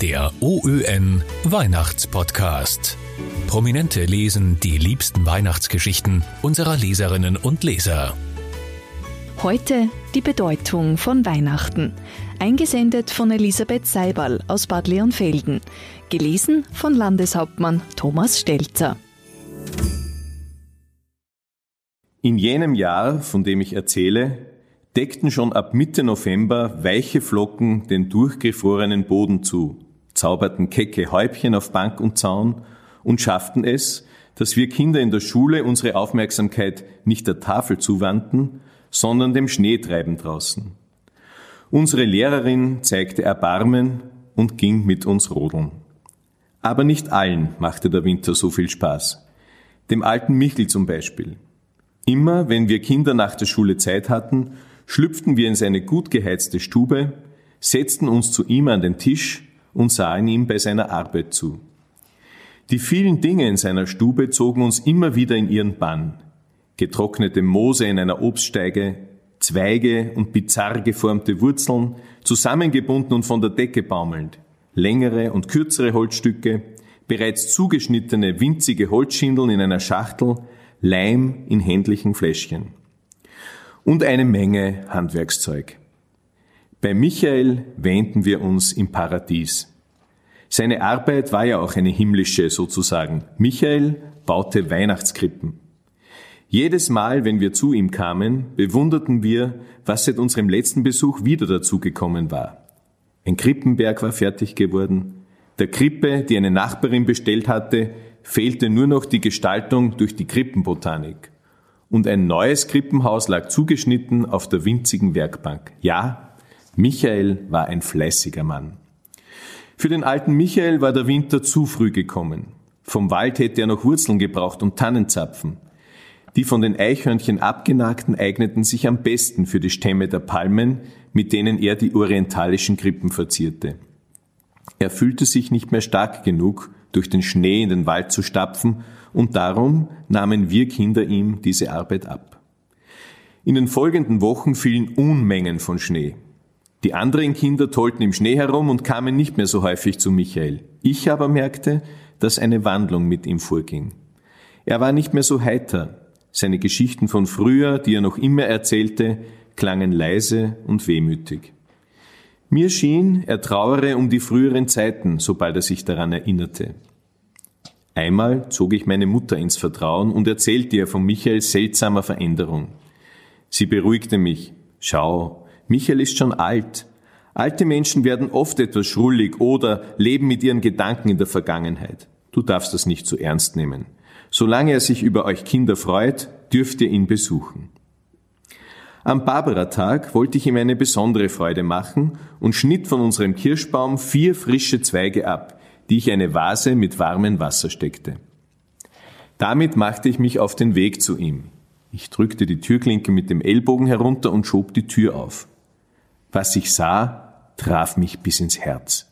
Der OÖN Weihnachtspodcast. Prominente lesen die liebsten Weihnachtsgeschichten unserer Leserinnen und Leser. Heute die Bedeutung von Weihnachten. Eingesendet von Elisabeth Seiberl aus Bad Leonfelden. Gelesen von Landeshauptmann Thomas Stelzer. In jenem Jahr, von dem ich erzähle, deckten schon ab Mitte November weiche Flocken den durchgefrorenen Boden zu, zauberten kecke Häubchen auf Bank und Zaun und schafften es, dass wir Kinder in der Schule unsere Aufmerksamkeit nicht der Tafel zuwandten, sondern dem Schneetreiben draußen. Unsere Lehrerin zeigte Erbarmen und ging mit uns rodeln. Aber nicht allen machte der Winter so viel Spaß. Dem alten Michel zum Beispiel. Immer, wenn wir Kinder nach der Schule Zeit hatten, schlüpften wir in seine gut geheizte Stube, setzten uns zu ihm an den Tisch und sahen ihm bei seiner Arbeit zu. Die vielen Dinge in seiner Stube zogen uns immer wieder in ihren Bann. Getrocknete Moose in einer Obststeige, Zweige und bizarr geformte Wurzeln, zusammengebunden und von der Decke baumelnd, längere und kürzere Holzstücke, bereits zugeschnittene winzige Holzschindeln in einer Schachtel, Leim in händlichen Fläschchen. Und eine Menge Handwerkszeug. Bei Michael wähnten wir uns im Paradies. Seine Arbeit war ja auch eine himmlische sozusagen. Michael baute Weihnachtskrippen. Jedes Mal, wenn wir zu ihm kamen, bewunderten wir, was seit unserem letzten Besuch wieder dazugekommen war. Ein Krippenberg war fertig geworden. Der Krippe, die eine Nachbarin bestellt hatte, fehlte nur noch die Gestaltung durch die Krippenbotanik. Und ein neues Krippenhaus lag zugeschnitten auf der winzigen Werkbank. Ja, Michael war ein fleißiger Mann. Für den alten Michael war der Winter zu früh gekommen. Vom Wald hätte er noch Wurzeln gebraucht und Tannenzapfen. Die von den Eichhörnchen abgenagten eigneten sich am besten für die Stämme der Palmen, mit denen er die orientalischen Krippen verzierte. Er fühlte sich nicht mehr stark genug, durch den Schnee in den Wald zu stapfen, und darum nahmen wir Kinder ihm diese Arbeit ab. In den folgenden Wochen fielen Unmengen von Schnee. Die anderen Kinder tollten im Schnee herum und kamen nicht mehr so häufig zu Michael. Ich aber merkte, dass eine Wandlung mit ihm vorging. Er war nicht mehr so heiter. Seine Geschichten von früher, die er noch immer erzählte, klangen leise und wehmütig. Mir schien, er trauere um die früheren Zeiten, sobald er sich daran erinnerte. Einmal zog ich meine Mutter ins Vertrauen und erzählte ihr von Michaels seltsamer Veränderung. Sie beruhigte mich. Schau, Michael ist schon alt. Alte Menschen werden oft etwas schrullig oder leben mit ihren Gedanken in der Vergangenheit. Du darfst das nicht zu so ernst nehmen. Solange er sich über euch Kinder freut, dürft ihr ihn besuchen. Am Barbara-Tag wollte ich ihm eine besondere Freude machen und schnitt von unserem Kirschbaum vier frische Zweige ab, die ich eine Vase mit warmem Wasser steckte. Damit machte ich mich auf den Weg zu ihm. Ich drückte die Türklinke mit dem Ellbogen herunter und schob die Tür auf. Was ich sah, traf mich bis ins Herz.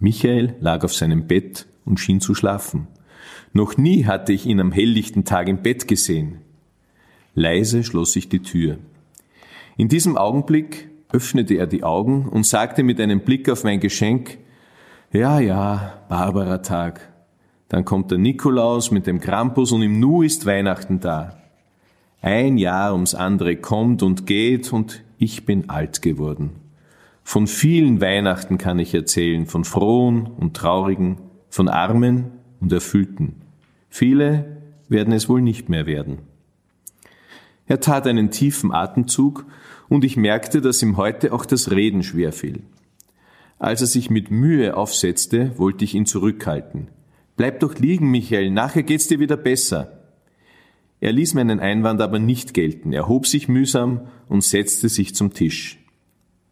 Michael lag auf seinem Bett und schien zu schlafen. Noch nie hatte ich ihn am helllichten Tag im Bett gesehen. Leise schloss ich die Tür. In diesem Augenblick öffnete er die Augen und sagte mit einem Blick auf mein Geschenk, ja, ja, Barbara-Tag. Dann kommt der Nikolaus mit dem Krampus und im Nu ist Weihnachten da. Ein Jahr ums andere kommt und geht und ich bin alt geworden. Von vielen Weihnachten kann ich erzählen, von frohen und traurigen, von armen und erfüllten. Viele werden es wohl nicht mehr werden. Er tat einen tiefen Atemzug und ich merkte, dass ihm heute auch das Reden schwer fiel. Als er sich mit Mühe aufsetzte, wollte ich ihn zurückhalten. Bleib doch liegen, Michael, nachher geht's dir wieder besser. Er ließ meinen Einwand aber nicht gelten, erhob sich mühsam und setzte sich zum Tisch.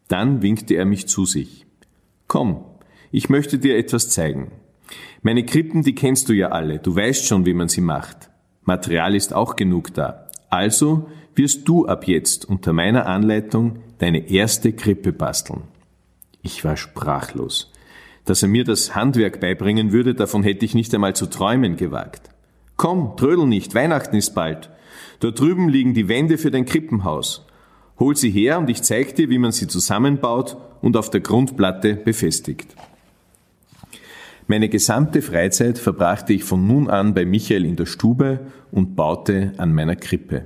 Dann winkte er mich zu sich. Komm, ich möchte dir etwas zeigen. Meine Krippen, die kennst du ja alle, du weißt schon, wie man sie macht. Material ist auch genug da. Also wirst du ab jetzt unter meiner Anleitung deine erste Krippe basteln. Ich war sprachlos. Dass er mir das Handwerk beibringen würde, davon hätte ich nicht einmal zu träumen gewagt. Komm, trödel nicht, Weihnachten ist bald. Dort drüben liegen die Wände für dein Krippenhaus. Hol sie her und ich zeig dir, wie man sie zusammenbaut und auf der Grundplatte befestigt. Meine gesamte Freizeit verbrachte ich von nun an bei Michael in der Stube und baute an meiner Krippe.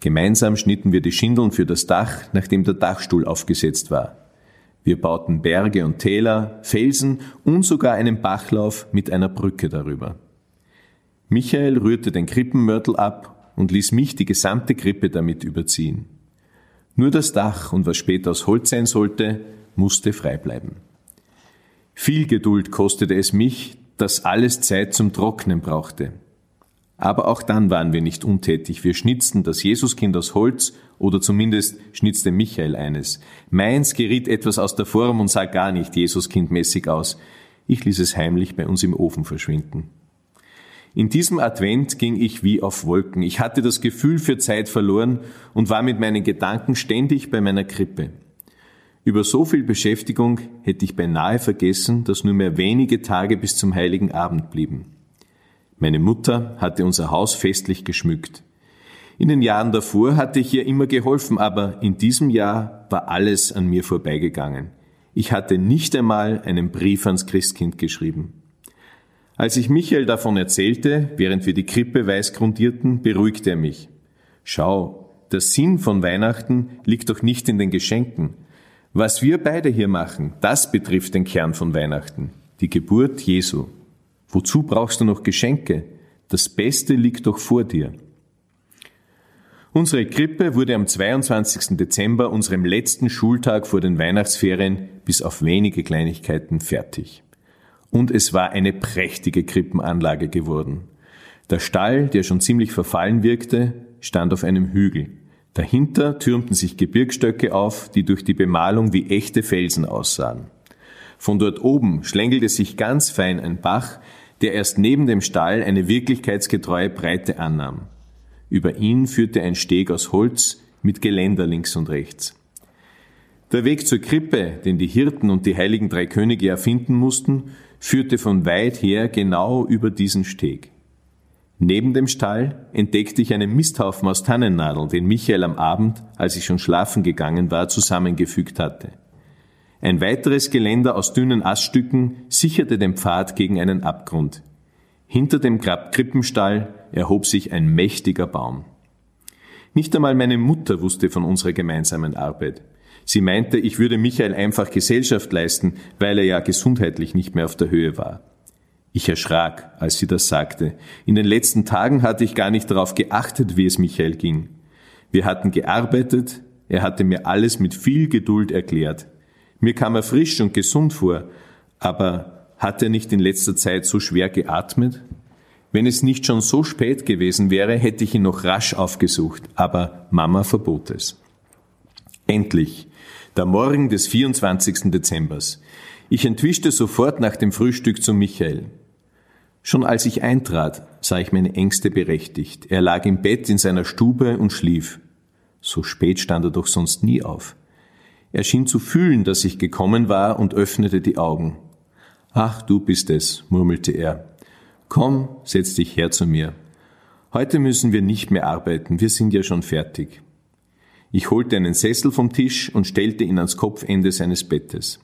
Gemeinsam schnitten wir die Schindeln für das Dach, nachdem der Dachstuhl aufgesetzt war. Wir bauten Berge und Täler, Felsen und sogar einen Bachlauf mit einer Brücke darüber. Michael rührte den Krippenmörtel ab und ließ mich die gesamte Krippe damit überziehen. Nur das Dach und was später aus Holz sein sollte, musste frei bleiben. Viel Geduld kostete es mich, dass alles Zeit zum Trocknen brauchte. Aber auch dann waren wir nicht untätig. Wir schnitzten das Jesuskind aus Holz oder zumindest schnitzte Michael eines. Meins geriet etwas aus der Form und sah gar nicht Jesuskindmäßig aus. Ich ließ es heimlich bei uns im Ofen verschwinden. In diesem Advent ging ich wie auf Wolken. Ich hatte das Gefühl für Zeit verloren und war mit meinen Gedanken ständig bei meiner Krippe. Über so viel Beschäftigung hätte ich beinahe vergessen, dass nur mehr wenige Tage bis zum heiligen Abend blieben. Meine Mutter hatte unser Haus festlich geschmückt. In den Jahren davor hatte ich ihr immer geholfen, aber in diesem Jahr war alles an mir vorbeigegangen. Ich hatte nicht einmal einen Brief ans Christkind geschrieben. Als ich Michael davon erzählte, während wir die Krippe weiß grundierten, beruhigte er mich. Schau, der Sinn von Weihnachten liegt doch nicht in den Geschenken. Was wir beide hier machen, das betrifft den Kern von Weihnachten, die Geburt Jesu. Wozu brauchst du noch Geschenke? Das Beste liegt doch vor dir. Unsere Krippe wurde am 22. Dezember, unserem letzten Schultag vor den Weihnachtsferien, bis auf wenige Kleinigkeiten fertig. Und es war eine prächtige Krippenanlage geworden. Der Stall, der schon ziemlich verfallen wirkte, stand auf einem Hügel. Dahinter türmten sich Gebirgsstöcke auf, die durch die Bemalung wie echte Felsen aussahen. Von dort oben schlängelte sich ganz fein ein Bach, der erst neben dem Stall eine wirklichkeitsgetreue Breite annahm. Über ihn führte ein Steg aus Holz mit Geländer links und rechts. Der Weg zur Krippe, den die Hirten und die heiligen drei Könige erfinden mussten, führte von weit her genau über diesen Steg. Neben dem Stall entdeckte ich einen Misthaufen aus Tannennadeln, den Michael am Abend, als ich schon schlafen gegangen war, zusammengefügt hatte. Ein weiteres Geländer aus dünnen Aststücken sicherte den Pfad gegen einen Abgrund. Hinter dem Krippenstall erhob sich ein mächtiger Baum. Nicht einmal meine Mutter wusste von unserer gemeinsamen Arbeit. Sie meinte, ich würde Michael einfach Gesellschaft leisten, weil er ja gesundheitlich nicht mehr auf der Höhe war. Ich erschrak, als sie das sagte. In den letzten Tagen hatte ich gar nicht darauf geachtet, wie es Michael ging. Wir hatten gearbeitet, er hatte mir alles mit viel Geduld erklärt. Mir kam er frisch und gesund vor, aber hat er nicht in letzter Zeit so schwer geatmet? Wenn es nicht schon so spät gewesen wäre, hätte ich ihn noch rasch aufgesucht, aber Mama verbot es. Endlich, der Morgen des 24. Dezembers. Ich entwischte sofort nach dem Frühstück zu Michael. Schon als ich eintrat, sah ich meine Ängste berechtigt. Er lag im Bett in seiner Stube und schlief. So spät stand er doch sonst nie auf. Er schien zu fühlen, dass ich gekommen war und öffnete die Augen. Ach, du bist es, murmelte er. Komm, setz dich her zu mir. Heute müssen wir nicht mehr arbeiten, wir sind ja schon fertig. Ich holte einen Sessel vom Tisch und stellte ihn ans Kopfende seines Bettes.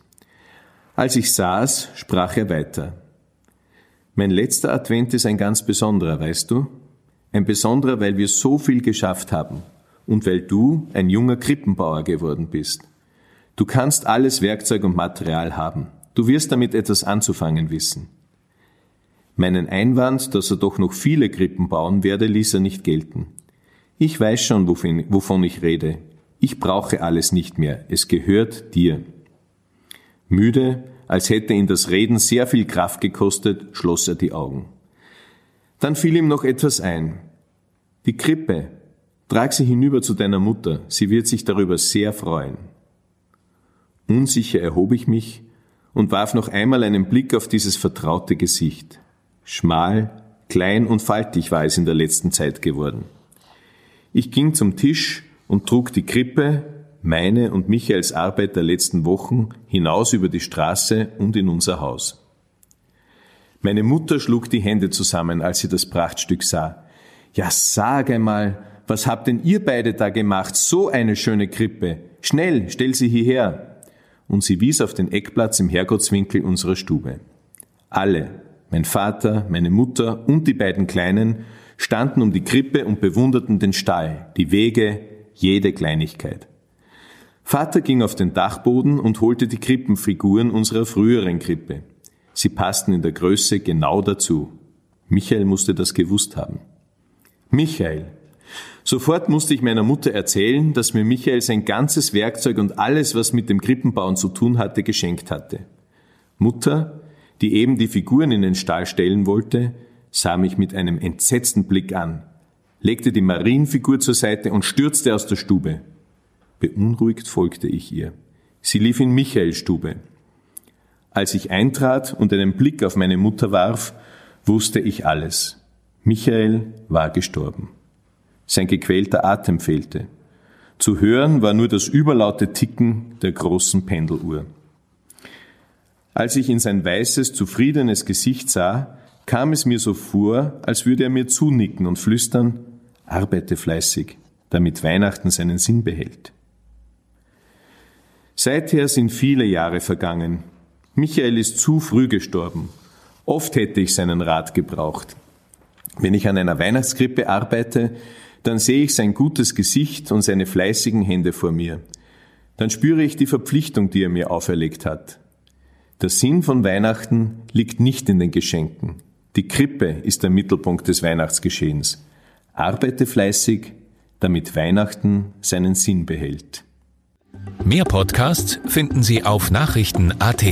Als ich saß, sprach er weiter. Mein letzter Advent ist ein ganz besonderer, weißt du? Ein besonderer, weil wir so viel geschafft haben und weil du ein junger Krippenbauer geworden bist. Du kannst alles Werkzeug und Material haben. Du wirst damit etwas anzufangen wissen. Meinen Einwand, dass er doch noch viele Krippen bauen werde, ließ er nicht gelten. Ich weiß schon, wovon ich rede. Ich brauche alles nicht mehr. Es gehört dir. Müde, als hätte ihn das Reden sehr viel Kraft gekostet, schloss er die Augen. Dann fiel ihm noch etwas ein. Die Krippe. Trag sie hinüber zu deiner Mutter. Sie wird sich darüber sehr freuen. Unsicher erhob ich mich und warf noch einmal einen Blick auf dieses vertraute Gesicht. Schmal, klein und faltig war es in der letzten Zeit geworden. Ich ging zum Tisch und trug die Krippe, meine und Michaels Arbeit der letzten Wochen, hinaus über die Straße und in unser Haus. Meine Mutter schlug die Hände zusammen, als sie das Prachtstück sah. Ja, sag einmal, was habt denn ihr beide da gemacht? So eine schöne Krippe. Schnell, stell sie hierher und sie wies auf den Eckplatz im Herrgottswinkel unserer Stube. Alle, mein Vater, meine Mutter und die beiden Kleinen, standen um die Krippe und bewunderten den Stall, die Wege, jede Kleinigkeit. Vater ging auf den Dachboden und holte die Krippenfiguren unserer früheren Krippe. Sie passten in der Größe genau dazu. Michael musste das gewusst haben. Michael. Sofort musste ich meiner Mutter erzählen, dass mir Michael sein ganzes Werkzeug und alles, was mit dem Krippenbauen zu tun hatte, geschenkt hatte. Mutter, die eben die Figuren in den Stall stellen wollte, sah mich mit einem entsetzten Blick an, legte die Marienfigur zur Seite und stürzte aus der Stube. Beunruhigt folgte ich ihr. Sie lief in Michaels Stube. Als ich eintrat und einen Blick auf meine Mutter warf, wusste ich alles. Michael war gestorben. Sein gequälter Atem fehlte. Zu hören war nur das überlaute Ticken der großen Pendeluhr. Als ich in sein weißes, zufriedenes Gesicht sah, kam es mir so vor, als würde er mir zunicken und flüstern, arbeite fleißig, damit Weihnachten seinen Sinn behält. Seither sind viele Jahre vergangen. Michael ist zu früh gestorben. Oft hätte ich seinen Rat gebraucht. Wenn ich an einer Weihnachtskrippe arbeite, dann sehe ich sein gutes Gesicht und seine fleißigen Hände vor mir. Dann spüre ich die Verpflichtung, die er mir auferlegt hat. Der Sinn von Weihnachten liegt nicht in den Geschenken. Die Krippe ist der Mittelpunkt des Weihnachtsgeschehens. Arbeite fleißig, damit Weihnachten seinen Sinn behält. Mehr Podcasts finden Sie auf Nachrichten.at.